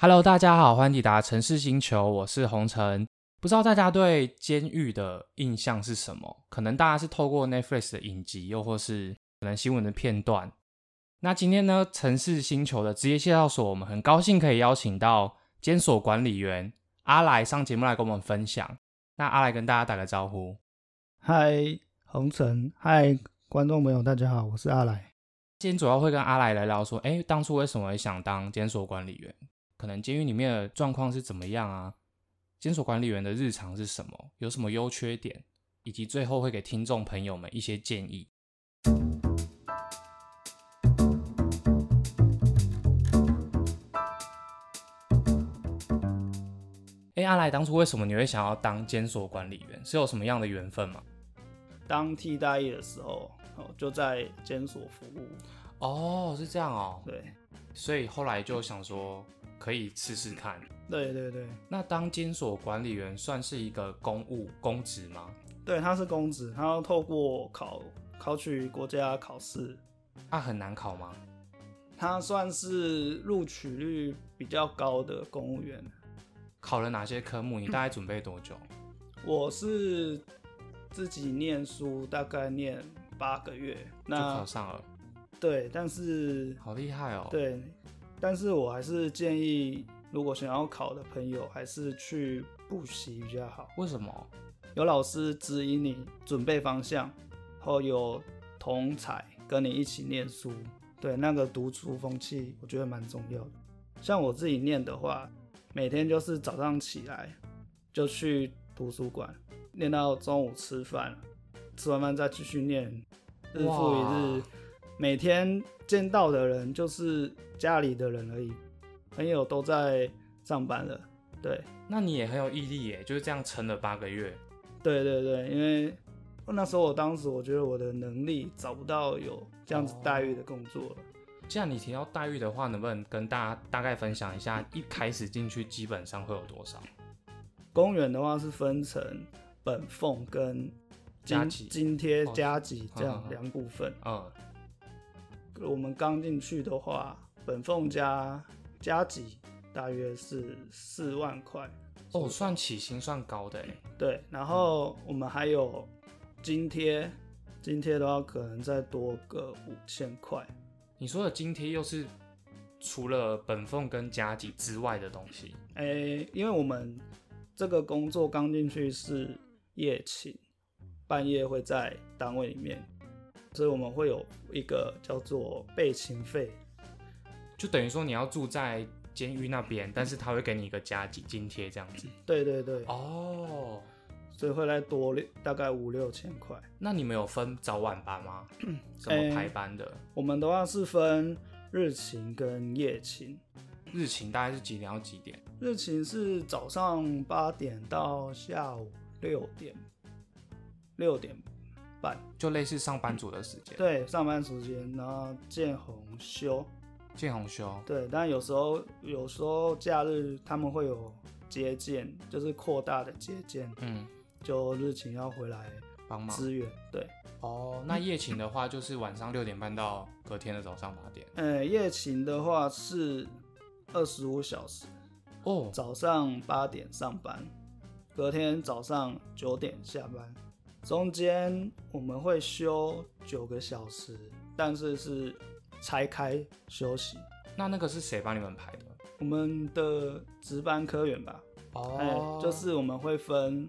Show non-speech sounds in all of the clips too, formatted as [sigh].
Hello，大家好，欢迎抵达城市星球，我是红尘。不知道大家对监狱的印象是什么？可能大家是透过 Netflix 的影集，又或是可能新闻的片段。那今天呢，城市星球的职业介绍所，我们很高兴可以邀请到监所管理员阿来上节目来跟我们分享。那阿来跟大家打个招呼。嗨，红尘，嗨，观众朋友，大家好，我是阿来。今天主要会跟阿来聊聊说，哎，当初为什么会想当监所管理员？可能监狱里面的状况是怎么样啊？监所管理员的日常是什么？有什么优缺点？以及最后会给听众朋友们一些建议。哎，阿来，当初为什么你会想要当监所管理员？是有什么样的缘分吗？当替代役的时候，哦，就在监所服务。哦，是这样哦。对，所以后来就想说可以试试看。对对对，那当监所管理员算是一个公务公职吗？对，他是公职，他要透过考考取国家考试。他很难考吗？他算是录取率比较高的公务员。考了哪些科目？你大概准备多久？我是自己念书，大概念八个月，那考上了。对，但是好厉害哦。对，但是我还是建议，如果想要考的朋友，还是去补习比较好。为什么？有老师指引你准备方向，然后有同才跟你一起念书，对那个读书风气，我觉得蛮重要的。像我自己念的话。每天就是早上起来就去图书馆念到中午吃饭，吃完饭再继续念，日复一日。每天见到的人就是家里的人而已，朋友都在上班了。对，那你也很有毅力耶，就是这样撑了八个月。对对对，因为那时候我当时我觉得我的能力找不到有这样子待遇的工作了。既然你提到待遇的话，能不能跟大家大概分享一下，一开始进去基本上会有多少？公园的话是分成本俸跟加级、津贴、加级这样两部分。嗯，我们刚进去的话，本凤加加级大约是四万块。哦，算起薪算高的哎。对，然后我们还有津贴，津贴的话可能再多个五千块。你说的津贴又是除了本俸跟加级之外的东西？哎，因为我们这个工作刚进去是夜勤，半夜会在单位里面，所以我们会有一个叫做备勤费，就等于说你要住在监狱那边，但是他会给你一个加急津贴这样子。对对对。哦。所以会来多大概五六千块。那你们有分早晚班吗？[clears throat] 怎么排班的？我们的话是分日勤跟夜勤。日勤大概是几点到几点？日勤是早上八点到下午六点，六点半，就类似上班族的时间。对，上班时间，然后见红休。见红休。对，但有时候有时候假日他们会有接见，就是扩大的接见。嗯。就日勤要回来帮忙支援，对。哦，那夜勤的话就是晚上六点半到隔天的早上八点。呃，夜勤的话是二十五小时，哦，早上八点上班，隔天早上九点下班，中间我们会休九个小时，但是是拆开休息。那那个是谁帮你们排的？我们的值班科员吧。哦，就是我们会分。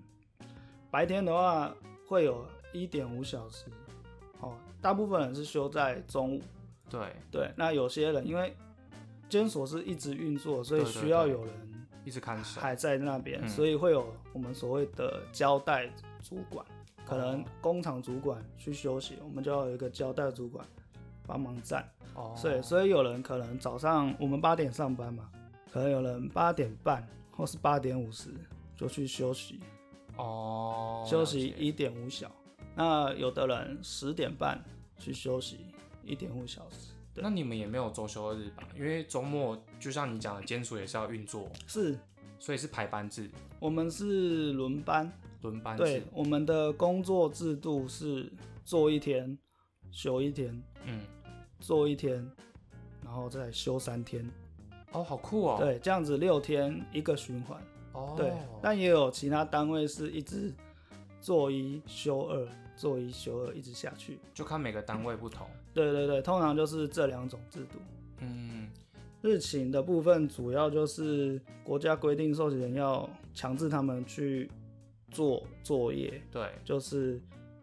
白天的话会有一点五小时，哦，大部分人是休在中午。对对，那有些人因为监所是一直运作，所以需要有人一直看守，还在那边，所以会有我们所谓的交代主管，可能工厂主管去休息，我们就要有一个交代主管帮忙站。哦，所以所以有人可能早上我们八点上班嘛，可能有人八点半或是八点五十就去休息。哦，休息一点五小，那有的人十点半去休息一点五小时。那你们也没有周休日吧？因为周末就像你讲的，监所也是要运作，是，所以是排班制。我们是轮班，轮班。对，我们的工作制度是做一天休一天，嗯，做一天，然后再休三天。哦，好酷哦。，对，这样子六天一个循环。哦，对，但也有其他单位是一直做一休二，做一休二，一直下去。就看每个单位不同。对对对，通常就是这两种制度。嗯，日勤的部分主要就是国家规定受刑人要强制他们去做作业，对，就是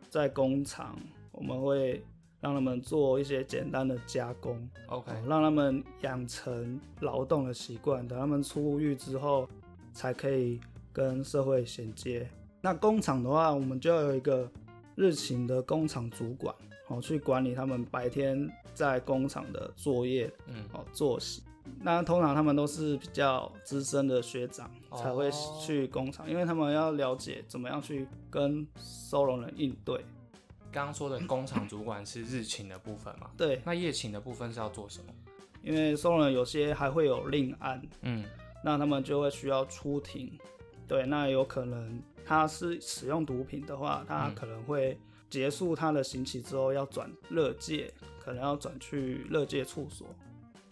在工厂我们会让他们做一些简单的加工，OK，哦让他们养成劳动的习惯，等他们出狱之后才可以跟社会衔接。那工厂的话，我们就要有一个日勤的工厂主管，哦，去管理他们白天在工厂的作业，嗯，哦，作息。那通常他们都是比较资深的学长。哦才会去工厂，因为他们要了解怎么样去跟收容人应对。刚刚说的工厂主管是日勤的部分嘛？对，那夜勤的部分是要做什么？因为收容人有些还会有另案，嗯，那他们就会需要出庭。对，那有可能他是使用毒品的话，他嗯可能会结束他的刑期之后要转乐界，可能要转去乐界处所，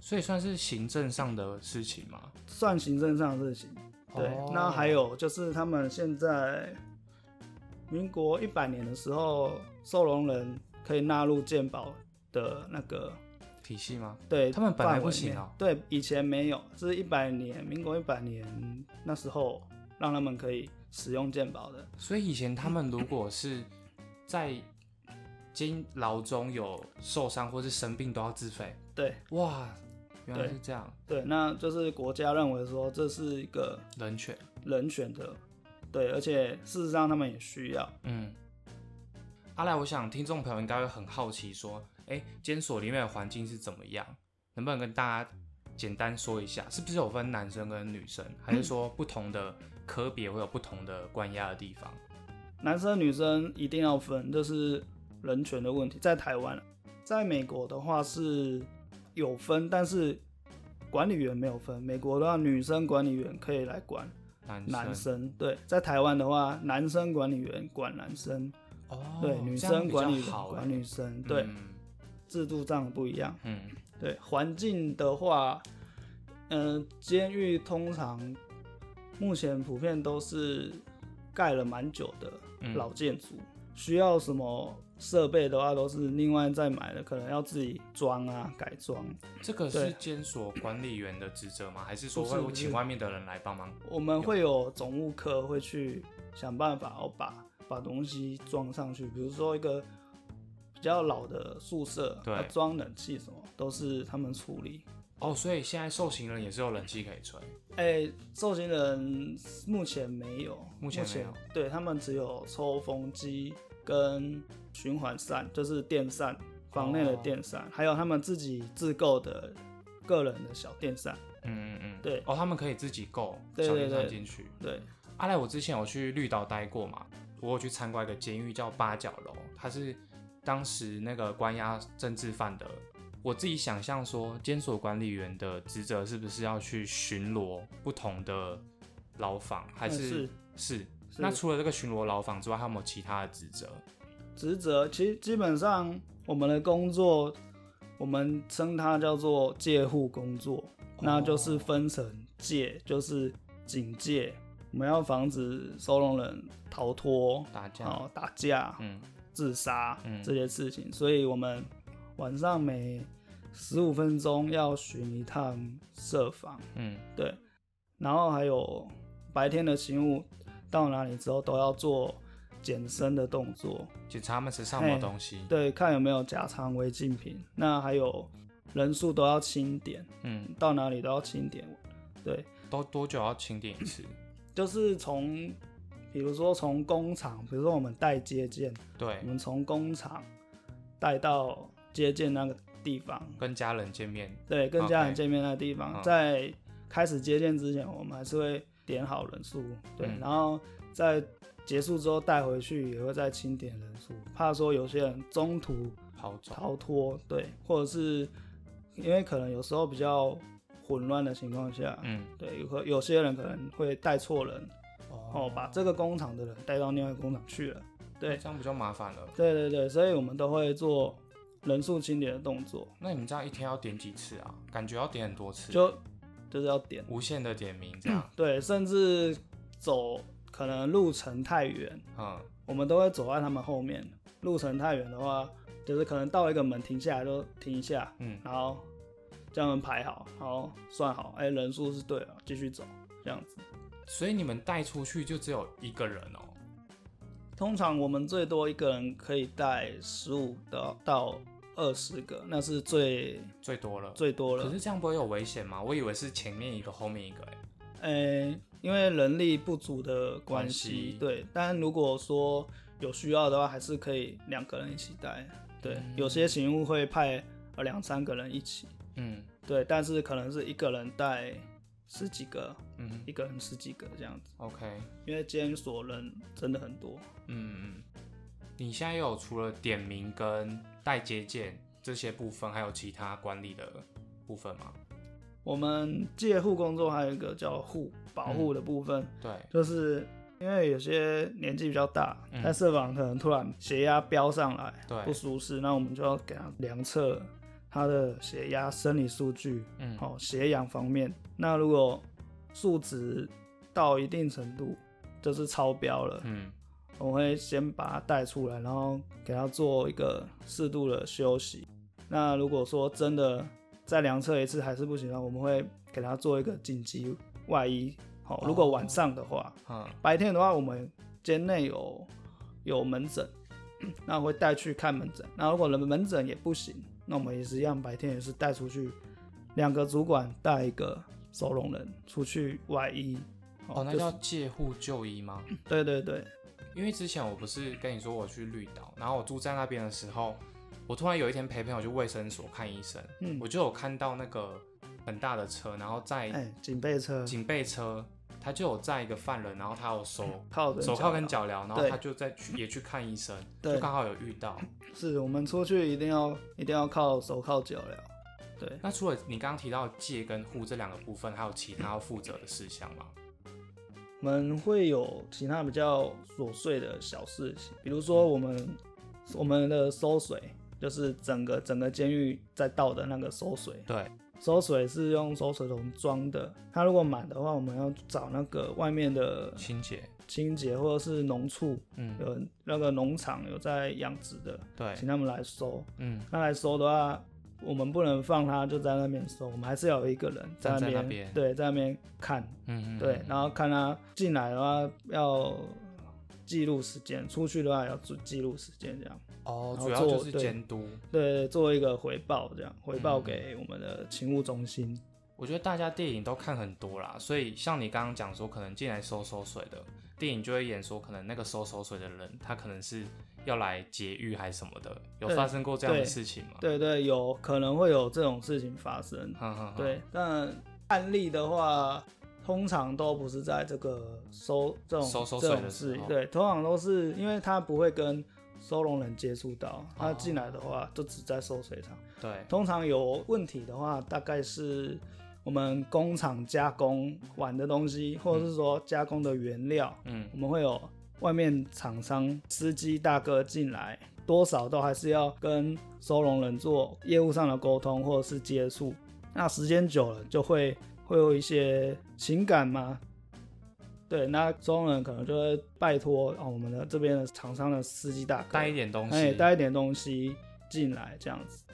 所以算是行政上的事情吗？算行政上的事情。对，哦那还有就是他们现在民国一百年的时候，收容人可以纳入健保的那个体系吗？对，他们本来不行啊对，以前没有，是一百年，民国一百年那时候让他们可以使用健保的。所以以前他们如果是在监牢中有受伤或是生病，都要自费。对哇，原来是这样，对，那就是国家认为说这是一个人权。人权的，对，而且事实上他们也需要。嗯，阿来，我想听众朋友应该会很好奇，说，哎、监所里面的环境是怎么样？能不能跟大家简单说一下？是不是有分男生跟女生，还是说不同的科别会有不同的关押的地方？男生女生一定要分，这是人权的问题。在台湾，在美国的话是有分，但是管理员没有分。美国的话，女生管理员可以来管男生。对，在台湾的话，男生管理员管男生，哦，对，女生管理员管欸女生，对，嗯。制度上不一样。嗯。对，环境的话，嗯、监狱通常目前普遍都是盖了蛮久的嗯。老建筑，需要什么设备的话，都是另外再买的，可能要自己装啊、改装。这个是监所管理员的职责吗？还是说会请外面的人来帮忙？我们会有总务科会去想办法，哦，把把东西装上去，比如说一个比较老的宿舍，对要装冷气什么，都是他们处理。哦，所以现在受刑人也是有冷气可以吹。哎、受刑人目前没有，目前没有对他们只有抽风机跟循环扇，就是电扇，房内的哦电扇，还有他们自己自购的个人的小电扇。嗯嗯嗯，对哦，他们可以自己购小电扇进去。对，阿赖，我之前有去绿岛待过嘛，我有去参观一个监狱叫八角楼，它是当时那个关押政治犯的。我自己想象说，监所管理员的职责是不是要去巡逻不同的牢房，还是、嗯是是？是那除了这个巡逻牢房之外，还有没有其他的职责？职责其实基本上我们的工作，我们称它叫做戒护工作，那就是分成戒，就是警戒，我们要防止收容人逃脱、打架？哦打架、嗯，自杀嗯。这些事情，所以我们晚上每十五分钟要巡一趟设防，嗯，对，然后还有白天的勤务到哪里之后都要做检身的动作，检查他们身上有没有东西。对，看有没有假藏违禁品，那还有人数都要清点，嗯，到哪里都要清点，对，都多久要清点一次？就是从。比如说从工厂，比如说我们带接见，对。我，们从工厂带到接见那个地方，跟家人见面。对，跟家人见面那个地方。嗯在开始接见之前，我们还是会点好人数，对，嗯。然后在结束之后带回去也会再清点人数，怕说有些人中途逃。逃脱，对，或者是因为可能有时候比较混乱的情况下，嗯，对，有有些人可能会带错人，哦，把这个工厂的人带到另外一个工厂去了，对，这样比较麻烦了。对对对，所以我们都会做人数清点的动作。那你们这样一天要点几次啊？感觉要点很多次。就就是要点，无限的点名这样，对，甚至走可能路程太远，嗯，我们都会走在他们后面。路程太远的话，就是可能到一个门停下来就停一下，嗯然后将他们排好，然后算好，哎、人数是对了，继续走这样子。所以你们带出去就只有一个人哦、通常我们最多一个人可以带十五到到二十个，那是最最多了。最多了。可是这样不会有危险吗？我以为是前面一个，后面一个、欸，呃、因为人力不足的关关系系，对。但如果说有需要的话，还是可以两个人一起带。对，嗯有些勤务会派呃两三个人一起，嗯对，但是可能是一个人带十几个，嗯一个人十几个这样子，，OK，因为监所人真的很多。嗯嗯。你现在有除了点名跟带接见这些部分，还有其他管理的部分吗？我们借护工作还有一个叫护保护的部分，对，就是因为有些年纪比较大，嗯。在社房可能突然血压飙上来，对。不舒适，那我们就要给他量测他的血压、生理数据，嗯，哦，血氧方面。那如果数值到一定程度，就是超标了，嗯。我会先把他带出来，然后给他做一个适度的休息。那如果说真的再量测一次还是不行的话，我们会给他做一个紧急外衣。好、如果晚上的话，嗯白天的话我们间内有有门诊，[coughs] 那我会带去看门诊。那如果门门诊也不行，那我们也是一样，白天也是带出去，两个主管带一个收容人出去外衣。哦，那就是叫借护就医吗？对对对，因为之前我不是跟你说我去绿岛，然后我住在那边的时候，我突然有一天陪朋友去卫生所看医生，嗯我，就有看到那个很大的车，然后在哎，警备车警备车，他就有载一个犯人，然后他有手靠着手铐跟脚脚镣，然后对他就在去也去看医生，对就刚好有遇到。是我们出去一定要一定要靠手铐脚镣，对，那除了你刚刚提到戒跟护这两个部分，还有其他要负责的事项吗？我们会有其他比较琐碎的小事情，比如说我们我们的收水，就是整个整个监狱在倒的那个收水，对，收水是用收水桶装的，它如果满的话，我们要找那个外面的清洁，清洁或者是农畜嗯，有那个农场有在养殖的，对，请他们来收。嗯，那来收的话，我们不能放他就在那边收，我们还是要有一个人在那边，对，在那边看，嗯嗯，对嗯，然后看他进来的话要记录时间，出去的话要记记录时间，这样，哦，主要就是监督。对，做一个回报，这样回报嗯给我们的勤务中心。我觉得大家电影都看很多啦，所以像你刚刚讲说，可能进来收收水的电影就会演说，可能那个收收水的人，他可能是要来劫狱还是什么的，有对发生过这样的事情吗？对对，有可能会有这种事情发生。对，但案例的话，通常都不是在这个收这种收收水的，事对，通常都是因为他不会跟收容人接触到，他哦进来的话就只在收水厂。对，通常有问题的话，大概是我们工厂加工完的东西，或者是说加工的原料，嗯我们会有外面厂商司机大哥进来，多少都还是要跟收容人做业务上的沟通或者是接触。那时间久了，就会会有一些情感嘛。对，那收容人可能就会拜托哦，我们的这边的厂商的司机大哥带一点东西，哎，带一点东西进来这样子。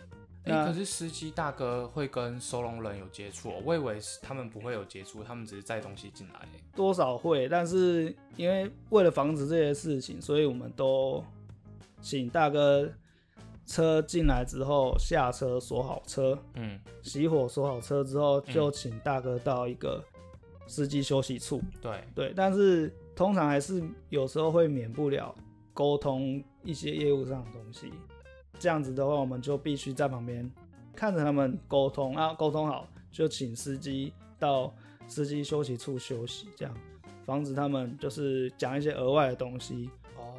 哎、那可是司机大哥会跟收容人有接触哦、我以为是他们不会有接触，他们只是载东西进来。多少会，但是因为为了防止这些事情，所以我们都请大哥车进来之后下车锁好车，嗯，熄火锁好车之后，就请大哥到一个司机休息处。对，对，但是通常还是有时候会免不了沟通一些业务上的东西。这样子的话，我们就必须在旁边看着他们沟通啊，沟通好就请司机到司机休息处休息，这样防止他们就是讲一些额外的东西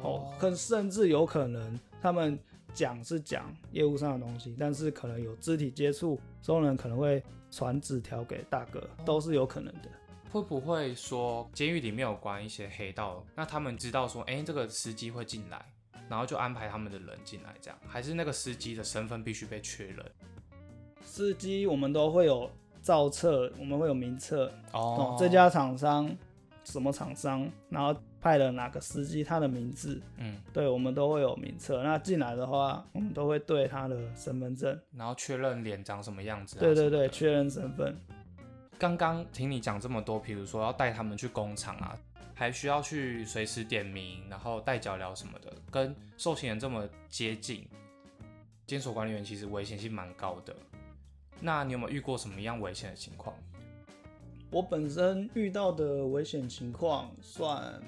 哦，更甚至有可能他们讲是讲业务上的东西，但是可能有肢体接触，收容人可能会传纸条给大哥，都是有可能的。会不会说监狱里面有关一些黑道，那他们知道说，哎、这个司机会进来，然后就安排他们的人进来，这样，还是那个司机的身份必须被确认？司机我们都会有造册，我们会有名册哦哦，，这家厂商什么厂商，然后派了哪个司机，他的名字，嗯，对我们都会有名册。那进来的话，我们都会对他的身份证，然后确认脸长什么样子、啊，对对对，确认身份。刚刚听你讲这么多，比如说要带他们去工厂啊，还需要去随时点名，然后带脚镣什么的，跟受刑人这么接近，监所管理员其实危险性蛮高的。那你有没有遇过什么样危险的情况？我本身遇到的危险情况算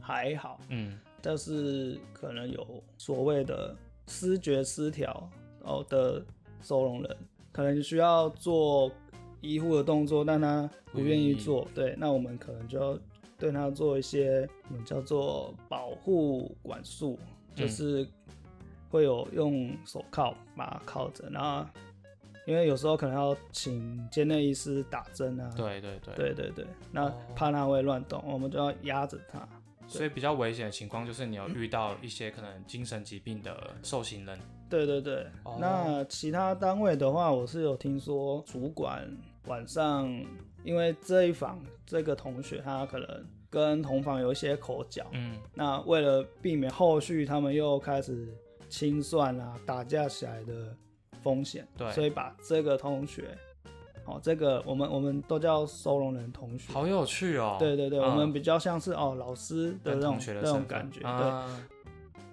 还好，嗯，但是可能有所谓的视觉失调哦的收容人，可能需要做医护的动作，但他不愿意做，对，那我们可能就要对他做一些我们叫做保护管束，就是会有用手铐把他铐着，然后因为有时候可能要请监内医师打针啊，对对对，对对对，那哦。怕他会乱动，我们就要压着他。所以比较危险的情况就是你有遇到一些可能精神疾病的受刑人，对对对，哦。那其他单位的话，我是有听说主管晚上，因为这一房这个同学他可能跟同房有一些口角，嗯，那为了避免后续他们又开始清算啊、打架起来的风险，对。所以把这个同学，哦，这个我们我们都叫收容人同学，好有趣哦。对对对，嗯。我们比较像是哦老师的跟那种那种感觉，对。啊。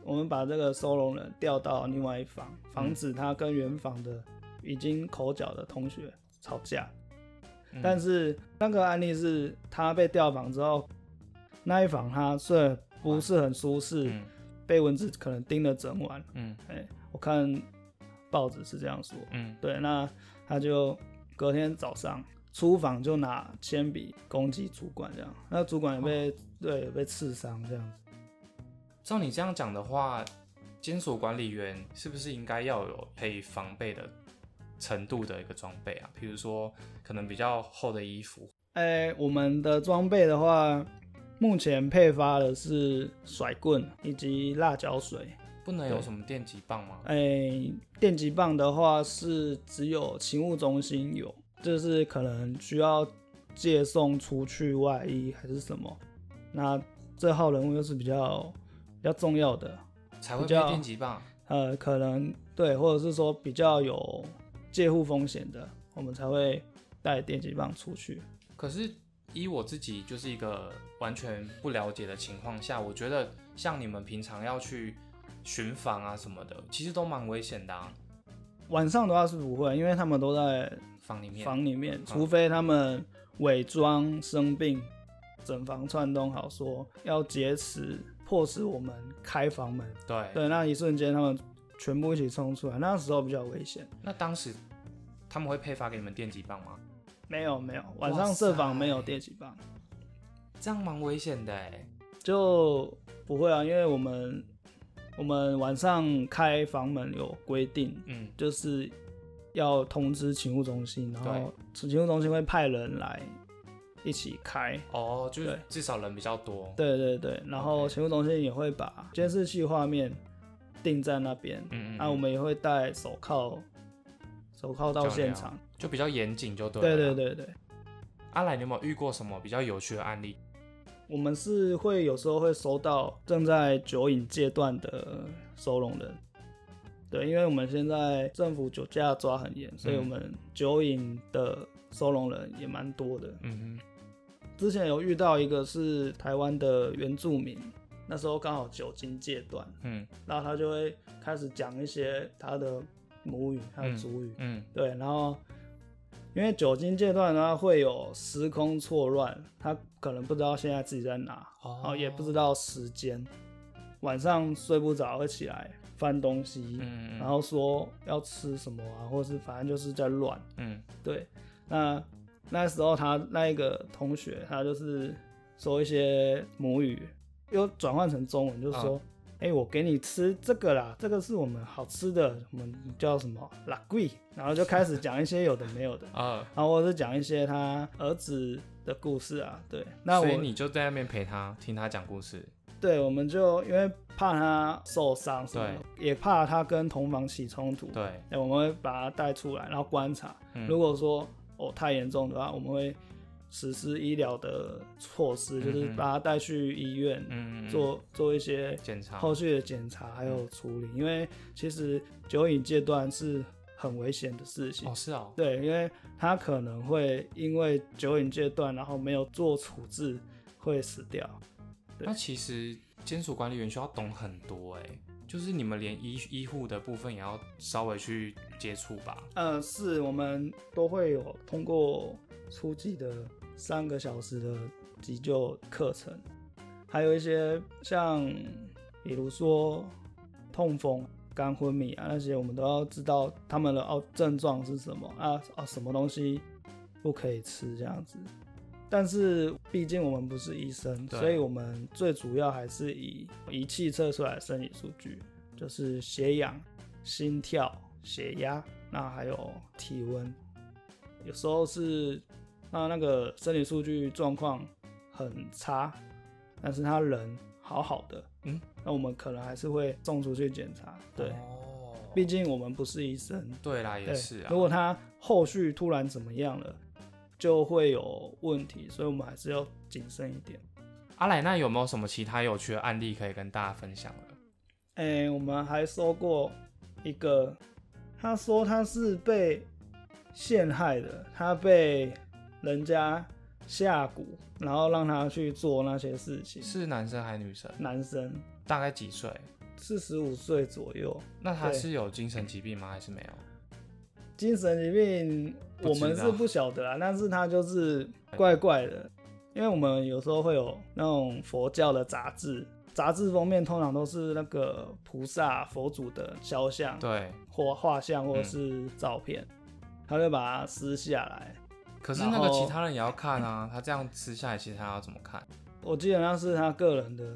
我们把这个收容人调到另外一房，防止他跟原房的已经口角的同学吵架。嗯但是那个案例是他被调房之后，那一房他虽然不是很舒适，嗯被蚊子可能叮了整晚。嗯哎、我看报纸是这样说。嗯，对，那他就隔天早上出房就拿铅笔攻击主管，这样，那主管也被、哦对也被刺伤这样子。照你这样讲的话，监所管理员是不是应该要有可以防备的程度的一个装备啊？比如说可能比较厚的衣服，哎、我们的装备的话，目前配发的是甩棍以及辣椒水。不能有什么电击棒吗？哎、电击棒的话是只有勤务中心有，就是可能需要借送出去外衣还是什么。那这号人物又是比较比较重要的，才会配比较电击棒。呃，可能对，或者是说比较有介护风险的，我们才会带电击棒出去。可是依我自己就是一个完全不了解的情况下，我觉得像你们平常要去巡访啊什么的，其实都蛮危险的啊。晚上的话是不会，因为他们都在房里面，房里面，除非他们伪装生病，整房串通好说要劫持，迫使我们开房门。对对，那一瞬间他们全部一起冲出来，那时候比较危险。那当时他们会配发给你们电击棒吗？没有没有，晚上设防没有电击棒，这样蛮危险的哎。就不会啊，因为我们我们晚上开房门有规定，嗯，就是要通知勤务中心，然后勤务中心会派人来一起开。哦，就至少人比较多。对对对，然后勤务中心也会把监视器画面定在那边，嗯嗯，那、我们也会戴手铐，手铐到现场。就比较严谨，就对对了。对。对对，阿来，你有没有遇过什么比较有趣的案例？我们是会有时候会收到正在酒瘾阶段的收容人。对，因为我们现在政府酒驾抓很严，所以嗯我们酒瘾的收容人也蛮多的。嗯之前有遇到一个是台湾的原住民，那时候刚好酒精戒断，嗯。然后他就会开始讲一些他的母语、他的主语，嗯。对，然后因为酒精戒断的话会有时空错乱，他可能不知道现在自己在哪，哦。然后也不知道时间，晚上睡不着会起来翻东西，嗯，然后说要吃什么啊，或是反正就是在乱，嗯。对，那那时候他那一个同学，他就是说一些母语，又转换成中文，就是说，哎、我给你吃这个啦，这个是我们好吃的，我们叫什么拉贵，然后就开始讲一些有的没有的，[laughs] 啊，然后或者是讲一些他儿子的故事啊，对，那我所以你就在那边陪他听他讲故事。对，我们就因为怕他受伤什么，也怕他跟同房起冲突，对，哎，我们会把他带出来，然后观察。嗯。如果说哦太严重的话，我们会实施医疗的措施，就是把他带去医院嗯，嗯做做一些检查，后续的检查还有处理，因为其实酒瘾戒断是很危险的事情。哦是哦，对，因为他可能会因为酒瘾戒断，然后没有做处置，会死掉。那其实监所管理员需要懂很多哎，就是你们连医医护的部分也要稍微去接触吧。呃，是我们都会有通过初级的三个小时的急救课程，还有一些像比如说痛风、肝昏迷啊那些，我们都要知道他们的哦症状是什么啊啊什么东西不可以吃这样子。但是毕竟我们不是医生，所以我们最主要还是以仪器测出来的生理数据，就是血氧、心跳、血压，那还有体温。有时候是那那个生理数据状况很差，但是他人好好的，嗯，那我们可能还是会送出去检查。对，哦，毕竟我们不是医生。对啦，也，是啊。如果他后续突然怎么样了，就会有问题，所以我们还是要谨慎一点。阿莱，那有没有什么其他有趣的案例可以跟大家分享的？哎、我们还收过一个，他说他是被陷害的，他被人家下蛊，然后让他去做那些事情。是男生还是女生？男生，大概几岁？四十五岁左右，那他是有精神疾病吗？还是没有？精神疾病我们是不晓得啦，但是他就是怪怪的，因为我们有时候会有那种佛教的杂志，杂志封面通常都是那个菩萨、佛祖的肖像，对。或画像或者是照片，他就把它撕下来。可是那个其他人也要看啊，他这样撕下来，其实他要怎么看？我基本上是他个人的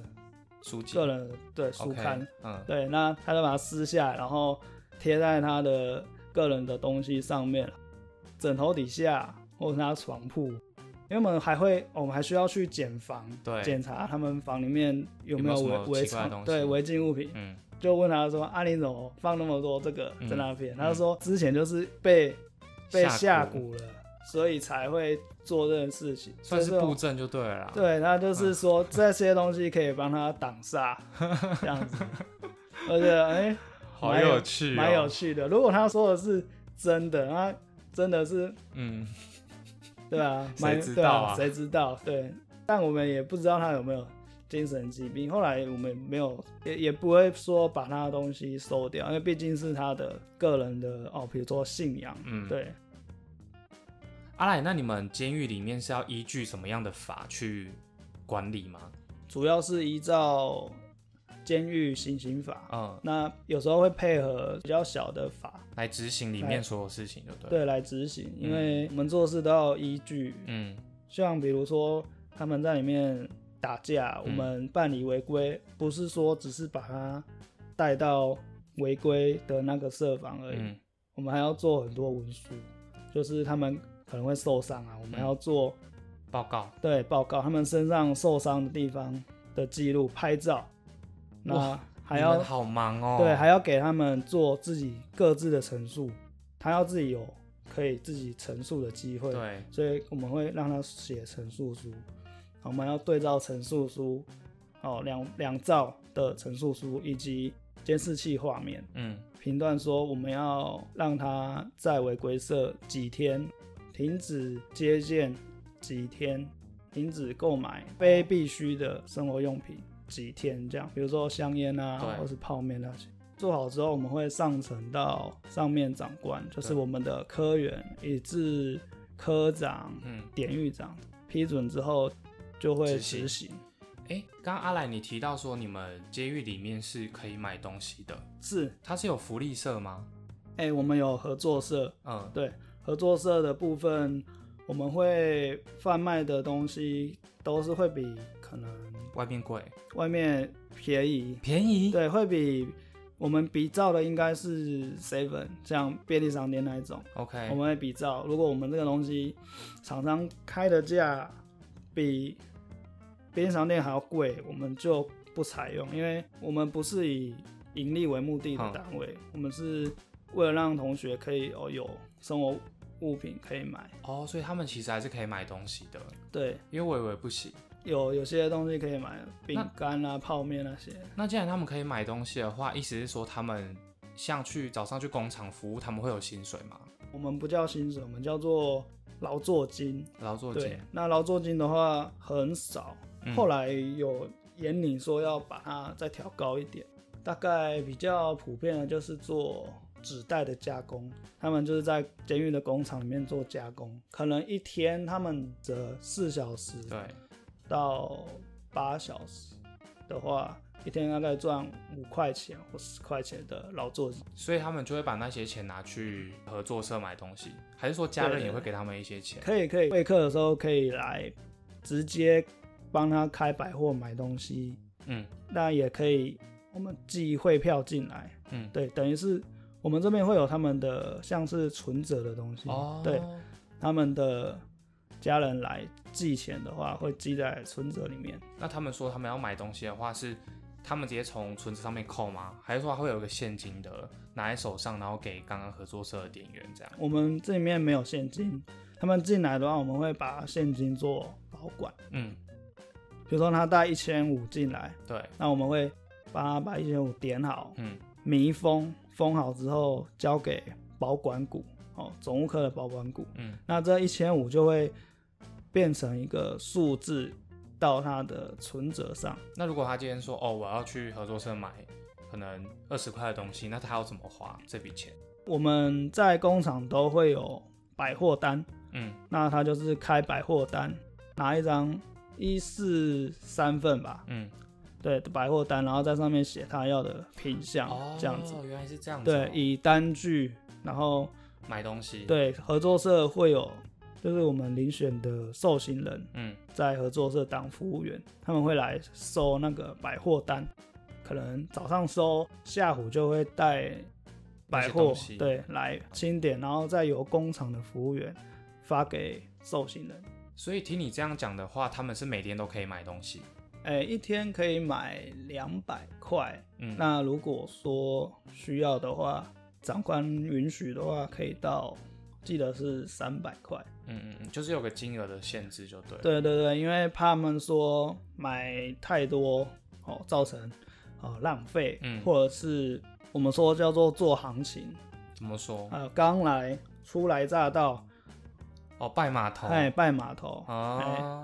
书籍。个人的对书刊。嗯，对，那他就把它撕下来，然后贴在他的个人的东西上面，枕头底下或者是他床铺，因为我们还会，我们还需要去检房，对。检查他们房里面有没有违奇怪的东西。常对违禁物品，嗯，就问他说：“啊，你怎么放那么多这个嗯。在那边？”他就说之前就是被被下蛊了，所以才会做这件事情，算是就是布阵就对了啦。，对，他就是说这些东西可以帮他挡煞，[laughs] 这样子。我觉得哎，好有趣、哦，蛮有趣的。如果他说的是真的，那真的是嗯，对啊，谁蛮对知道啊谁知道？对，但我们也不知道他有没有精神疾病。后来我们没有，也也不会说把他的东西收掉，因为毕竟是他的个人的哦，比如说信仰，嗯对。阿赖，那你们监狱里面是要依据什么样的法去管理吗？主要是依照监狱行刑法，嗯，那有时候会配合比较小的法，来执行里面所有事情，就对了。对，来执行，因为我们做事都要依据，嗯，像比如说他们在里面打架，我嗯。们办理违规，不是说只是把他带到违规的那个设防而已，嗯，我们还要做很多文书，就是他们可能会受伤啊，我们嗯要做、报告。对报告他们身上受伤的地方的记录，拍照，那哇还要好忙哦。对，还要给他们做自己各自的陈述，他要自己有可以自己陈述的机会。对，所以我们会让他写陈述书，我们要对照陈述书，哦，两两兆的陈述书以及监视器画面，嗯，评断说我们要让他在违规社几天，停止接见几天，停止购买非必须的生活用品几天，这样，比如说香烟啊，或是泡面那些。做好之后，我们会上呈到上面长官，就是我们的科员以至科长、嗯，典狱长批准之后，就会执行。执行。哎，刚刚阿来你提到说你们监狱里面是可以买东西的，是，它是有福利社吗？哎、我们有合作社，嗯，对合作社的部分，我们会贩卖的东西都是会比可能外面贵，外面便宜，便宜。对，会比我们比照的应该是 Seven 像便利商店那一种，，OK，我们会比照。如果我们这个东西厂商开的价比便利商店还要贵，我们就不采用，因为我们不是以盈利为目的的嗯单位，我们是为了让同学可以哦有生活物品可以买。哦，所以他们其实还是可以买东西的，对，因为我以为不行。有有些东西可以买，饼干啊、泡面那些。那既然他们可以买东西的话，意思是说他们像去早上去工厂服务，他们会有薪水吗？我们不叫薪水，我们叫做劳作金。劳作金对，，那劳作金的话很少，嗯后来有严领说要把它再调高一点，大概比较普遍的就是做纸袋的加工，他们就是在监狱的工厂里面做加工，可能一天他们的四小时对，到八小时的话，一天大概赚五块钱或十块钱的劳作金。所以他们就会把那些钱拿去合作社买东西，还是说家人也会给他们一些钱？可以可以，会客的时候可以来直接帮他开百货买东西，嗯那也可以我们寄汇票进来，嗯，对，等于是我们这边会有他们的像是存折的东西，哦，对，他们的家人来寄钱的话，会寄在存折里面。那他们说他们要买东西的话，是他们直接从存折上面扣吗？还是说会有一个现金的拿在手上，然后给刚刚合作社的店员这样？我们这里面没有现金，他们进来的话，我们会把现金做保管，嗯，比如说他带一千五进来，对，那我们会帮他把一千五点好，嗯密封，封好之后交给保管股，哦，总务科的保管股。嗯，那这一千五就会变成一个数字到他的存折上。那如果他今天说哦，我要去合作社买可能二十块的东西，那他要怎么花这笔钱？我们在工厂都会有百货单，嗯那他就是开百货单，拿一张一四三份吧，嗯，对，百货单，然后在上面写他要的品相，哦，这样子。原来是这样子哦、对，以单据，然后买东西，，对合作社会有，就是我们遴选的受刑人嗯在合作社当服务员，他们会来收那个百货单，可能早上收，下午就会带百货对来清点，然后再由工厂的服务员发给受刑人。所以听你这样讲的话，他们是每天都可以买东西。哎，一天可以买两百块。嗯，那如果说需要的话，长官允许的话，可以到，记得是三百块。嗯嗯嗯，就是有个金额的限制就对了。对对对，因为怕他们说买太多哦，造成哦浪费，嗯或者是我们说叫做做行情，怎么说？呃，刚来初来乍到，哦，拜码头。哎，拜码头，啊，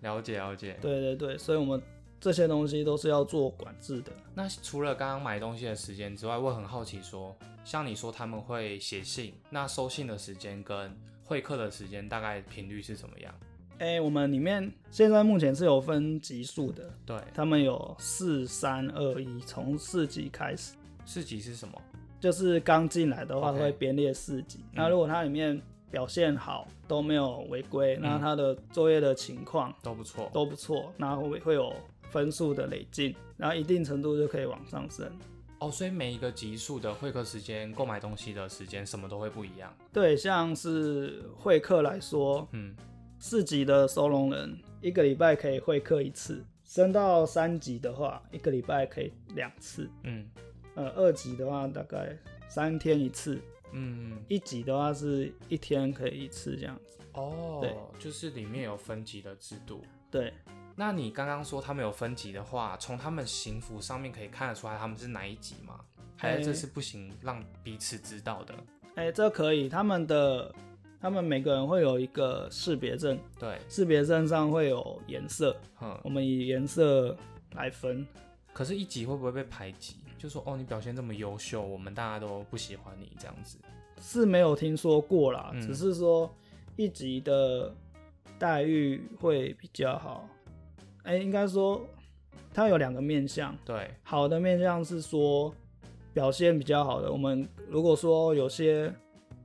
了解了解。对对对，所以我们这些东西都是要做管制的。那除了刚刚买东西的时间之外，我很好奇说，像你说他们会写信，那收信的时间跟会客的时间大概频率是怎么样？哎，我们里面现在目前是有分级数的，对，他们有四三二一，从四级开始，四级是什么？就是刚进来的话会编列四级。嗯那如果它里面表现好，都没有违规，那他的作业的情况都不错。都不错，那会会有分数的累进，然后一定程度就可以往上升。哦，所以每一个级数的会客时间、购买东西的时间，什么都会不一样。对，像是会客来说，嗯，四级的收容人一个礼拜可以会客一次，升到三级的话，一个礼拜可以两次。嗯呃，二级的话大概三天一次，嗯，一级的话是一天可以一次这样子。哦，对就是里面有分级的制度。对，那你刚刚说他们有分级的话，从他们行服上面可以看得出来他们是哪一级吗？还是这哎是不行让彼此知道的？哎、这可以，他们的他们每个人会有一个识别证，对，识别证上会有颜色，嗯。我们以颜色来分。可是，一级会不会被排挤？就说哦，你表现这么优秀，我们大家都不喜欢你这样子。是没有听说过啦，嗯只是说一级的待遇会比较好。哎、应该说它有两个面向，对，好的面向是说表现比较好的。我们如果说有些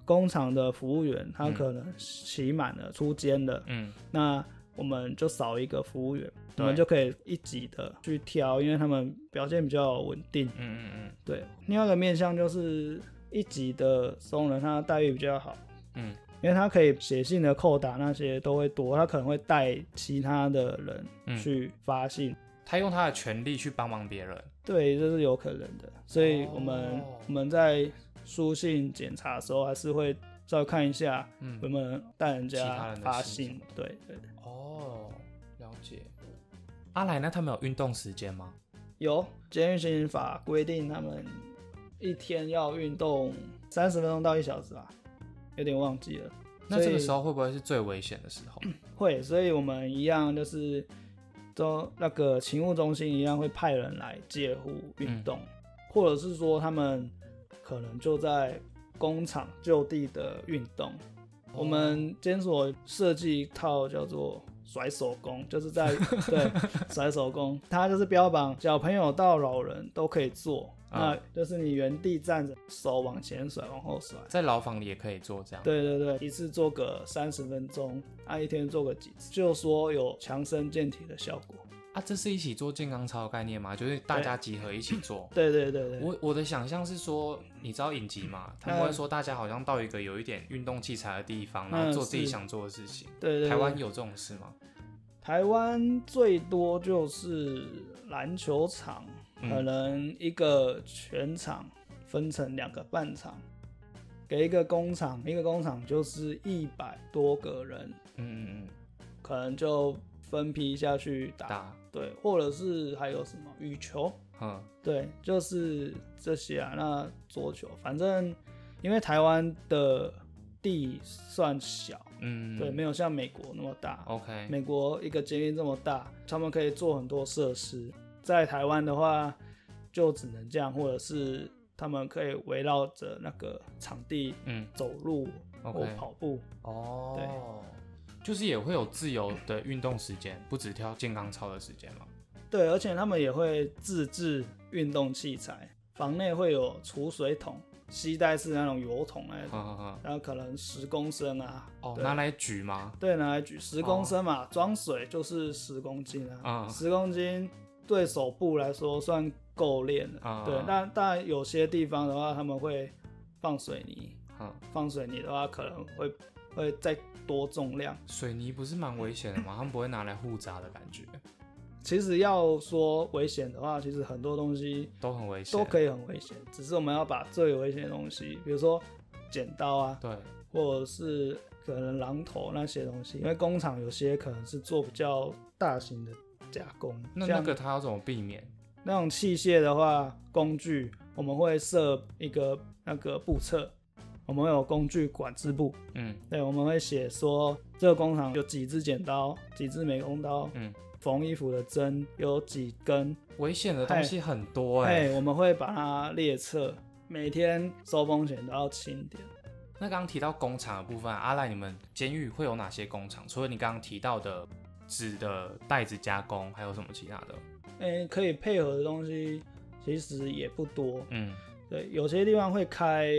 工厂的服务员，他嗯可能期满了出监了，嗯，那我们就少一个服务员，我们就可以一级的去挑，因为他们表现比较稳定。嗯嗯嗯。对，另外一个面向就是一级的松人，他待遇比较好，嗯，因为他可以写信的扣打那些都会多，他可能会带其他的人嗯。去发信，他用他的权利去帮忙别人。对，这是有可能的。所以我们、哦。我们在书信检查的时候，还是会稍微看一下嗯有，没有人带人家发信，对对对，哦，了解。阿来，那他们有运动时间吗？有监狱刑刑法规定他们一天要运动三十分钟到一小时吧，有点忘记了。那这个时候会不会是最危险的时候？[coughs] 会，所以我们一样就是都那个勤务中心一样会派人来介护运动，或者是说他们可能就在工厂就地的运动。我们监所设计一套叫做甩手工，就是在 [laughs] 对甩手工，它就是标榜小朋友到老人都可以做，啊那就是你原地站着，手往前甩，往后甩。在牢房里也可以做这样。对对对，一次做个三十分钟，啊，一天做个几次，就说有强身健体的效果。啊，这是一起做健康操的概念吗？就是大家集合一起做。对 [coughs] 对对对，我我的想象是说，你知道影集嘛？他们会说大家好像到一个有一点运动器材的地方，然后嗯做自己想做的事情。对对对台湾有这种事吗？台湾最多就是篮球场，嗯可能一个全场分成两个半场，给一个工厂，一个工厂就是一百多个人，嗯嗯可能就分批下去打，对，或者是还有什么羽球，嗯对，就是这些啊。那桌球，反正因为台湾的地算小，嗯，对，没有像美国那么大。OK，美国一个监狱这么大，他们可以做很多设施。在台湾的话，就只能这样，或者是他们可以围绕着那个场地嗯走路或跑步。哦，就是也会有自由的运动时间，不只挑健康操的时间嘛。对，而且他们也会自制运动器材，房内会有储水桶，吸带是那种油桶那种，呵呵呵，然后可能十公升啊。哦，拿来举吗？对，拿来举十公升嘛，装、水就是十公斤啊，嗯十、公斤对手部来说算够练了。嗯对，那当然有些地方的话，他们会放水泥，嗯，放水泥的话可能会会再多重量。水泥不是蛮危险的吗？他们不会拿来护砸的感觉，其实要说危险的话，其实很多东西都很危险。都可以很危险，只是我们要把最危险的东西，比如说剪刀啊，对，或者是可能榔头那些东西，因为工厂有些可能是做比较大型的加工，那那个他要怎么避免？那种器械的话，工具我们会设一个那个簿册，我们会有工具管制部，嗯。对，我们会写说这个工厂有几支剪刀，几支美工刀，嗯，缝衣服的针有几根，危险的东西很多哎、哎，我们会把它列册，每天收工前都要清点。那刚刚提到工厂的部分，阿赖，你们监狱会有哪些工厂？除了你刚刚提到的纸的袋子加工，还有什么其他的？哎，可以配合的东西其实也不多，嗯。对，有些地方会开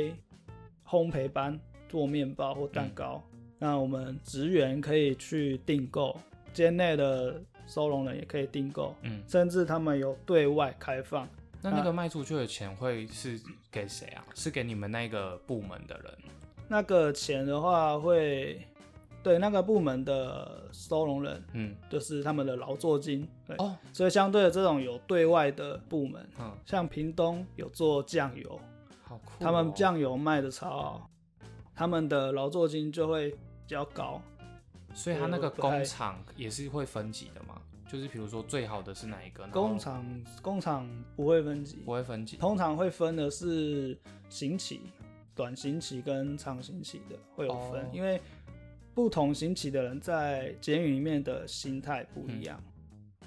烘焙班做面包或蛋糕，那我们职员可以去订购，间内的收容人也可以订购，嗯，甚至他们有对外开放。那那个卖出去的钱会是给谁啊？是给你们那个部门的人？那个钱的话会对那个部门的收容人，嗯，就是他们的劳作金。对，哦，所以相对的这种有对外的部门，嗯，像屏东有做酱油，好酷、哦。他们酱油卖的超好，他们的劳作金就会比较高。所以他那个工厂也是会分级的嘛？就是比如说最好的是哪一个？然后工厂工厂不会分级，不会分级。通常会分的是行期，短行期跟长行期的会有分，哦因为不同行期的人在监狱里面的心态不一样。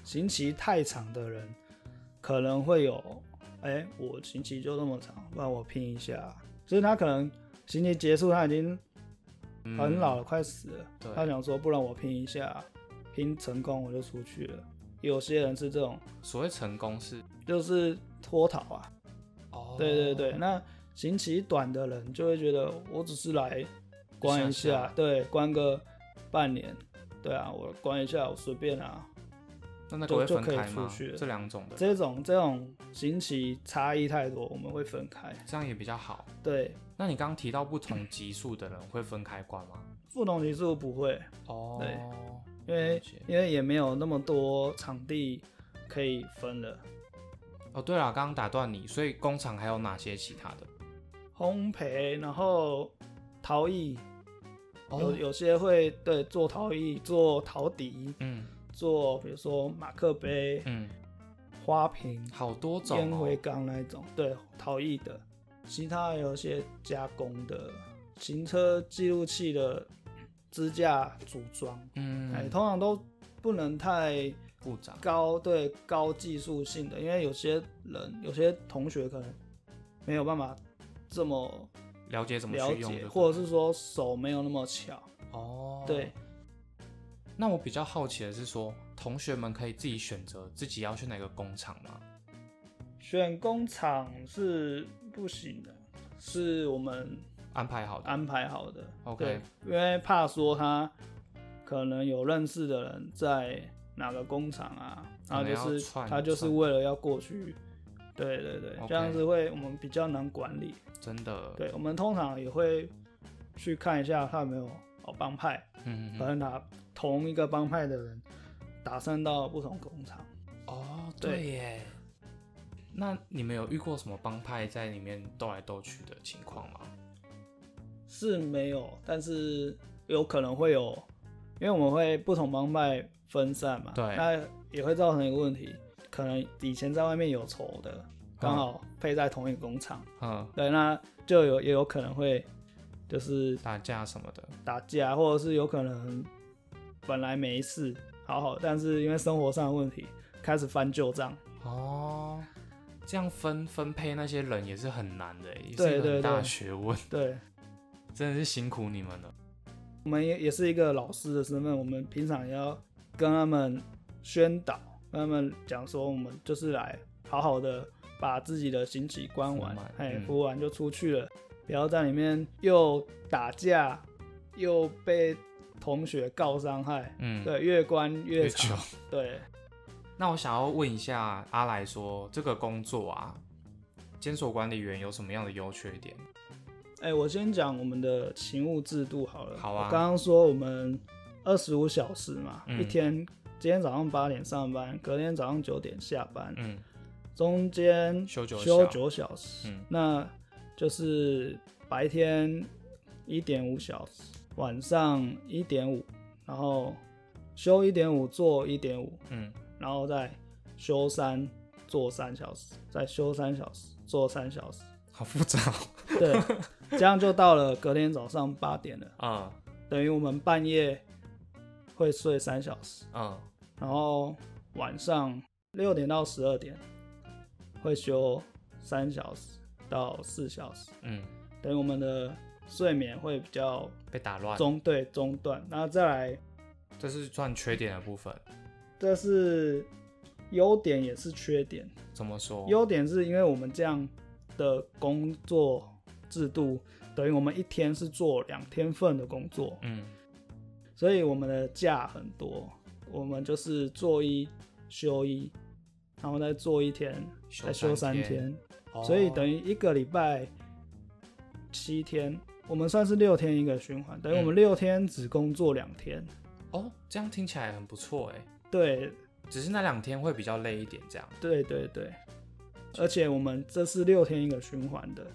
刑期太长的人可能会有，哎、我刑期就那么长，不然我拼一下。就是他可能刑期结束，他已经嗯很老了，快死了。他想说，不然我拼一下，拼成功我就出去了。有些人是这种，所谓成功是就是脱逃啊。哦，对对对，那刑期短的人就会觉得我只是来关一下，一下下对，关个半年，对啊，我关一下，我随便啊。那那个会分开吗出去？这两种的，这种这种刑期差异太多，我们会分开。这样也比较好。对，那你刚刚提到不同级数的人会分开关吗？[coughs] 不同级数不会，哦，对因为因为也没有那么多场地可以分了。哦，对了，刚刚打断你，所以工厂还有哪些其他的？烘焙，然后陶艺，有哦，有些会对做陶艺、做陶笛、嗯做比如说马克杯、嗯，花瓶、好多种烟灰哦。缸那一种，对，陶艺的。其他有一些加工的，行车记录器的支架组装，嗯，哎、通常都不能太复杂。高对高技术性的，因为有些人有些同学可能没有办法这么了解怎么了解，去用或者是说手没有那么巧，哦，对。那我比较好奇的是说，同学们可以自己选择自己要去哪个工厂吗？选工厂是不行的，是我们安排好的。安排好的。OK，因为怕说他可能有认识的人在哪个工厂啊，然后就是他就是为了要过去，对对对这样子会我们比较难管理。真的。对，我们通常也会去看一下他有没有哦帮派，嗯，嗯嗯。可能打同一个帮派的人打散到不同工厂。哦，对对耶。那你们有遇过什么帮派在里面斗来斗去的情况吗？是没有，但是有可能会有，因为我们会不同帮派分散嘛，对那也会造成一个问题，可能以前在外面有仇的，刚好配在同一个工厂，嗯，对，那就有也有可能会就是打架什么的。打架，或者是有可能本来没事好好，但是因为生活上的问题开始翻旧账，哦，这样分分配那些人也是很难的耶，也是很大学问，对。真的是辛苦你们了。我们也也是一个老师的身份，我们平常也要跟他们宣导，跟他们讲说，我们就是来好好的把自己的刑期关完，哎，嗯服完就出去了，不要在里面又打架，又被同学告伤害，嗯，，对，越关越越久。长，。对，那我想要问一下阿来说，这个工作啊，监所管理员有什么样的优缺点？哎，我先讲我们的勤务制度好了。好啊。我刚刚说我们二十五小时嘛，嗯。一天，今天早上八点上班，隔天早上九点下班，嗯。中间休九休小九小时，嗯。那就是白天一点五小时，晚上一点五，然后休一点五做一点五，嗯，然后再休三做三小时，再休三小时做三小时，好复杂哦。对，这样就到了隔天早上八点了，嗯等于我们半夜会睡三小时，嗯，然后晚上六点到十二点会休三小时到四小时，嗯，等于我们的睡眠会比较被打乱，中对中断。然后再来，这是算缺点的部分。这是优点也是缺点。怎么说？优点是因为我们这样的工作制度，等于我们一天是做两天份的工作，嗯所以我们的假很多。我们就是做一休一，然后再做一天，再休三天，天，哦所以等于一个礼拜七天，我们算是六天一个循环，等于我们嗯六天只工作两天。哦，这样听起来很不错哎。对只是那两天会比较累一点，这样。对对对，而且我们这是六天一个循环的，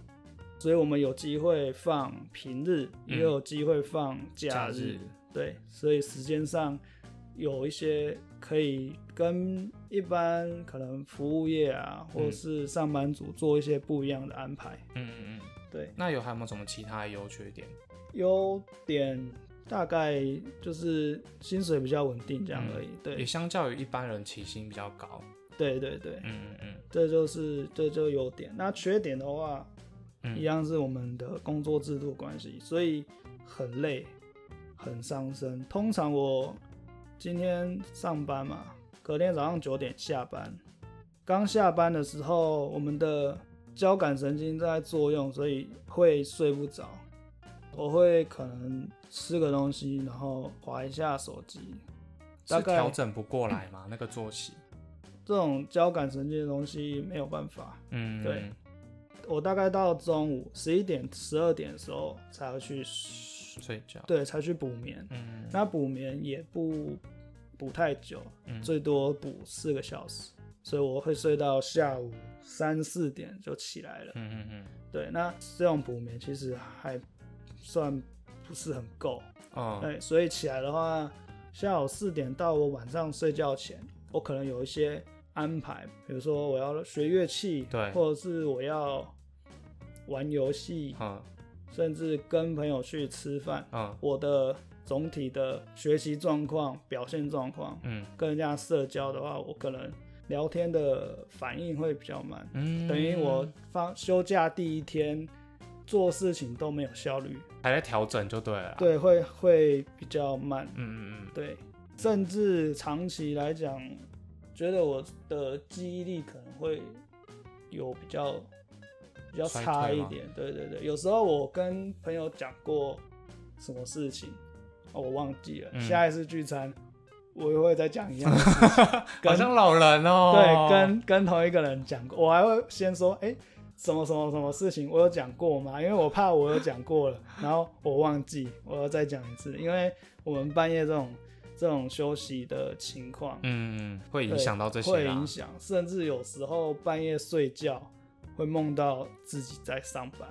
所以我们有机会放平日，嗯也有机会放假日。假日对，所以时间上有一些可以跟一般可能服务业啊，或者是上班族做一些不一样的安排。嗯嗯嗯。对，那有还有没有什么其他的优缺点？优点大概就是薪水比较稳定这样而已。也对，相较于一般人起薪比较高。对对对，嗯嗯嗯这就是这就优点。那缺点的话，嗯，一样是我们的工作制度关系，所以很累，很伤身。通常我今天上班嘛，隔天早上九点下班，刚下班的时候，我们的交感神经在作用，所以会睡不着。我会可能吃个东西，然后划一下手机，大是概调整不过来嘛？那个作息。这种交感神经的东西没有办法。嗯，对我大概到中午十一点、十二点的时候才会去，睡觉。对，才去补眠。嗯，那补眠也不补太久，嗯最多补四个小时，所以我会睡到下午三四点就起来了。嗯嗯嗯，对，那这种补眠其实还算不是很够。嗯，对，所以起来的话，下午四点到我晚上睡觉前，我可能有一些安排，比如说我要学乐器，对或者是我要玩游戏，嗯甚至跟朋友去吃饭。嗯我的总体的学习状况、表现状况，嗯跟人家社交的话，我可能聊天的反应会比较慢，嗯，等于我放休假第一天做事情都没有效率，还在调整就对了。，对，会会比较慢。嗯嗯嗯，对，甚至长期来讲，觉得我的记忆力可能会有比较比较差一点。对对对，有时候我跟朋友讲过什么事情，哦我忘记了，嗯下一次聚餐我也会再讲一样的事情，[laughs] 好跟像老人哦。对，跟跟同一个人讲过，我还会先说，哎、什么什么什么事情我有讲过吗？因为我怕我有讲过了，然后我忘记，我要再讲一次，因为我们半夜这种这种休息的情况，嗯嗯，会影响到这些会影。响，甚至有时候半夜睡觉会梦到自己在上班，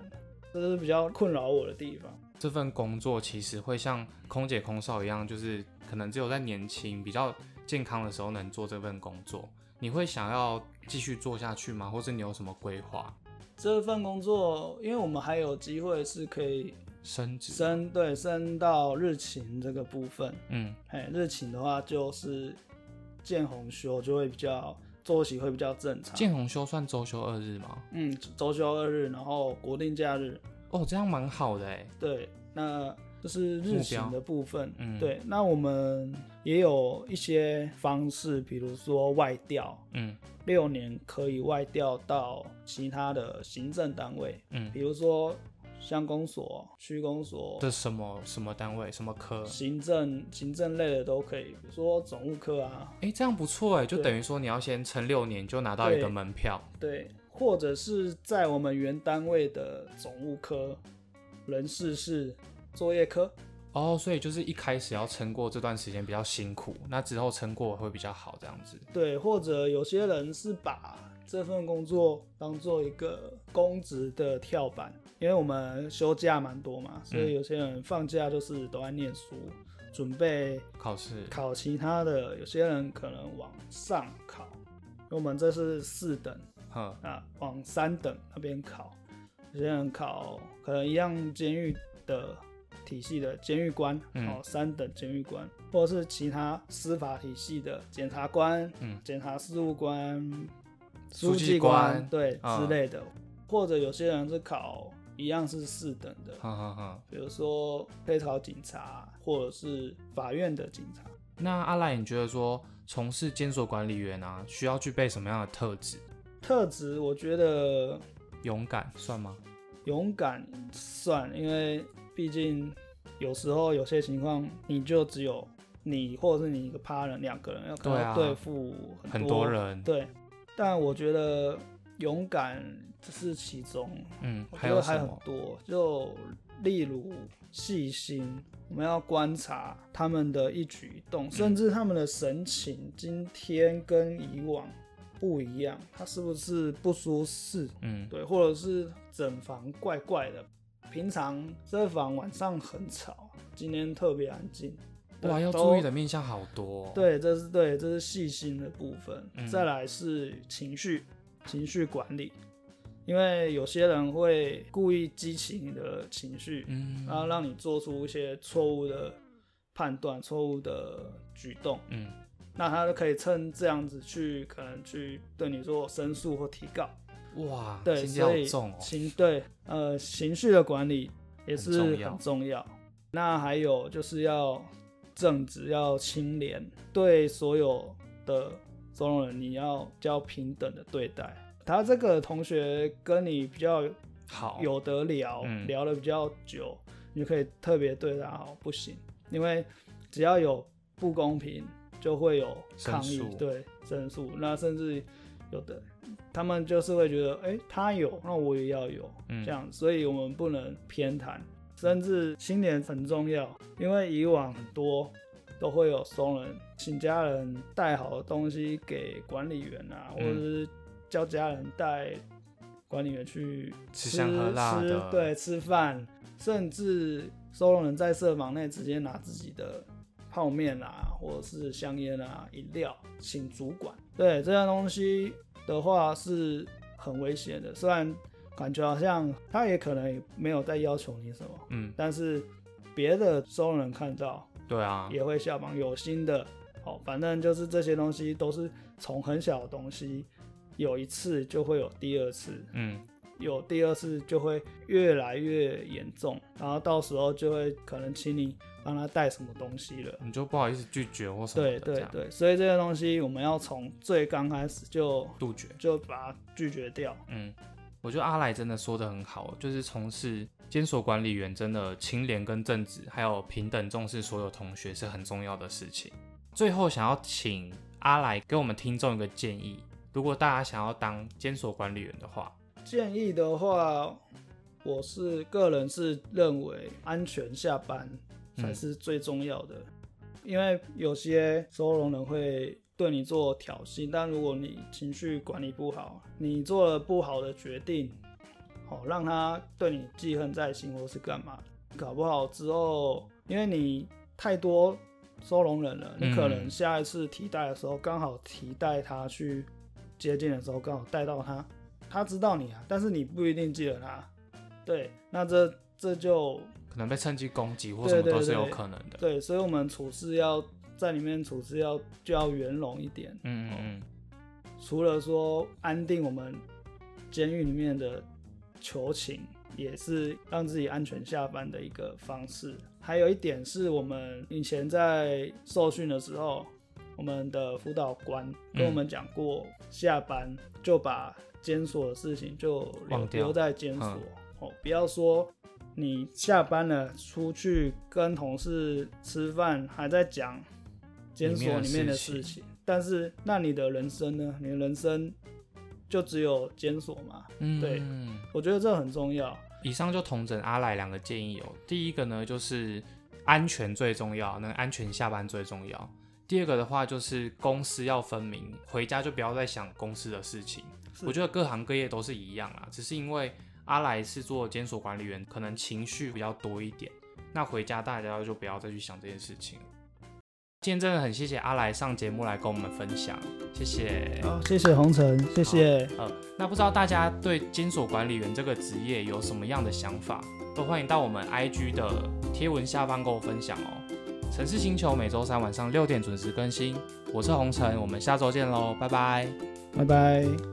这是比较困扰我的地方。这份工作其实会像空姐、空少一样，就是可能只有在年轻、比较健康的时候能做这份工作。你会想要继续做下去吗？或是你有什么规划？这份工作，因为我们还有机会是可以升职？升对升到日勤这个部分，嗯哎，日勤的话就是见红休就会比较作息会比较正常。见红休算周休二日吗？嗯，周休二日，然后国定假日，哦，这样蛮好的哎。对，那这是日行的部分。嗯。对，那我们也有一些方式，比如说外调，嗯。六年可以外调到其他的行政单位，嗯，比如说乡公所、区公所。这什么什么单位？什么科？行政行政类的都可以，比如说总务科啊，哎，这样不错哎，就等于说你要先撑六年就拿到一个对。门票。对，或者是在我们原单位的总务科、人事室、作业科，哦，所以就是一开始要撑过这段时间比较辛苦，那之后撑过会比较好这样子。对，或者有些人是把这份工作当做一个公职的跳板，因为我们休假蛮多嘛，所以有些人放假就是都在念书，准备考试，考其他的，有些人可能往上考，因为我们这是四等。哼，啊，往三等那边考，有些人考可能一样监狱的体系的监狱官，嗯哦，三等监狱官，或者是其他司法体系的检察官、嗯检察事务官、书记记官对、啊之类的，或者有些人是考一样是四等的，哼哼哼。比如说可以考警察，或者是法院的警察。那阿赖，你觉得说从事监所管理员啊，需要具备什么样的特质？特质我觉得勇敢算吗？勇敢算，因为毕竟有时候有些情况，你就只有你或者是你一个 partner 两个人要可对啊对付很多多人，对，但我觉得勇敢只是其中，嗯，还有还？很多，就例如细心，我们要观察他们的一举一动，甚至他们的神情，今天跟以往不一样，他是不是不舒适？嗯，对，或者是整房怪怪的，平常这房晚上很吵，今天特别安静。对哇，要注意的面向好多、哦。，对，这是对，这是细心的部分。嗯再来是情绪，情绪管理，因为有些人会故意激起你的情绪，嗯，然后让你做出一些错误的判断、错误的举动，嗯那他就可以趁这样子去可能去对你做申诉或提告。哇，对，所以。情对呃情绪的管理也是很重要很重要。那还有就是要正直，要清廉，对所有的收容人你要较平等的对待。他这个同学跟你比较好，有得聊，嗯聊的比较久，你就可以特别对他好，不行，因为只要有不公平，就会有抗议对申诉，那甚至有的他们就是会觉得，哎、他有，那我也要有，嗯。这样，所以我们不能偏袒，甚至新年很重要，因为以往很多都会有收人请家人带好的东西给管理员啊，嗯。或者是叫家人带管理员去吃香喝辣吃的。对，吃饭，甚至收容人在设房内直接拿自己的泡面啊，或者是香烟啊、饮料请主管。对这样东西的话是很危险的，虽然感觉好像他也可能没有在要求你什么，嗯，但是别的收容人看到对啊，也会下榜，有心的，哦，反正就是这些东西都是从很小的东西，有一次就会有第二次，嗯，有第二次就会越来越严重，然后到时候就会可能请你帮他带什么东西了。你就不好意思拒绝或什么的，对对对，所以这些东西我们要从最刚开始就杜绝。就把它拒绝掉。嗯，我觉得阿来真的说的很好，就是从事监所管理员真的清廉跟正直，还有平等重视所有同学是很重要的事情。最后想要请阿来给我们听众一个建议，如果大家想要当监所管理员的话，建议的话，我是个人是认为安全下班才是最重要的，因为有些收容人会对你做挑衅，但如果你情绪管理不好，你做了不好的决定，好让他对你记恨在心，或是干嘛，搞不好之后，因为你太多收容人了，你可能下一次提带的时候，刚好提带他去接近的时候，刚好带到他，他知道你啊，但是你不一定记得他，对，那这这就可能被趁机攻击或什么都是有可能的。对，所以我们处事要在里面处事要就要圆融一点，嗯嗯除了说安定我们监狱里面的囚情，也是让自己安全下班的一个方式。还有一点是我们以前在受训的时候，我们的辅导官跟我们讲过，下班就把监所的事情就留在监所、嗯哦，不要说你下班了出去跟同事吃饭，还在讲监所里面的事情，但是那你的人生呢？你的人生就只有监所嘛？嗯，对我觉得这很重要。以上就同整阿来两个建议哦。第一个呢，就是安全最重要，能安全下班最重要。第二个的话就是公私要分明，回家就不要再想公司的事情。是我觉得各行各业都是一样啦，只是因为阿来是做监所管理员，可能情绪比较多一点。那回家大家就不要再去想这件事情了。今天真的很谢谢阿来上节目来跟我们分享，谢谢。好，谢谢红尘，谢谢。呃，那不知道大家对监所管理员这个职业有什么样的想法，都欢迎到我们 IG 的贴文下方跟我分享哦。城市星球每周三晚上六点准时更新，我是红尘，我们下周见喽，拜拜。拜拜。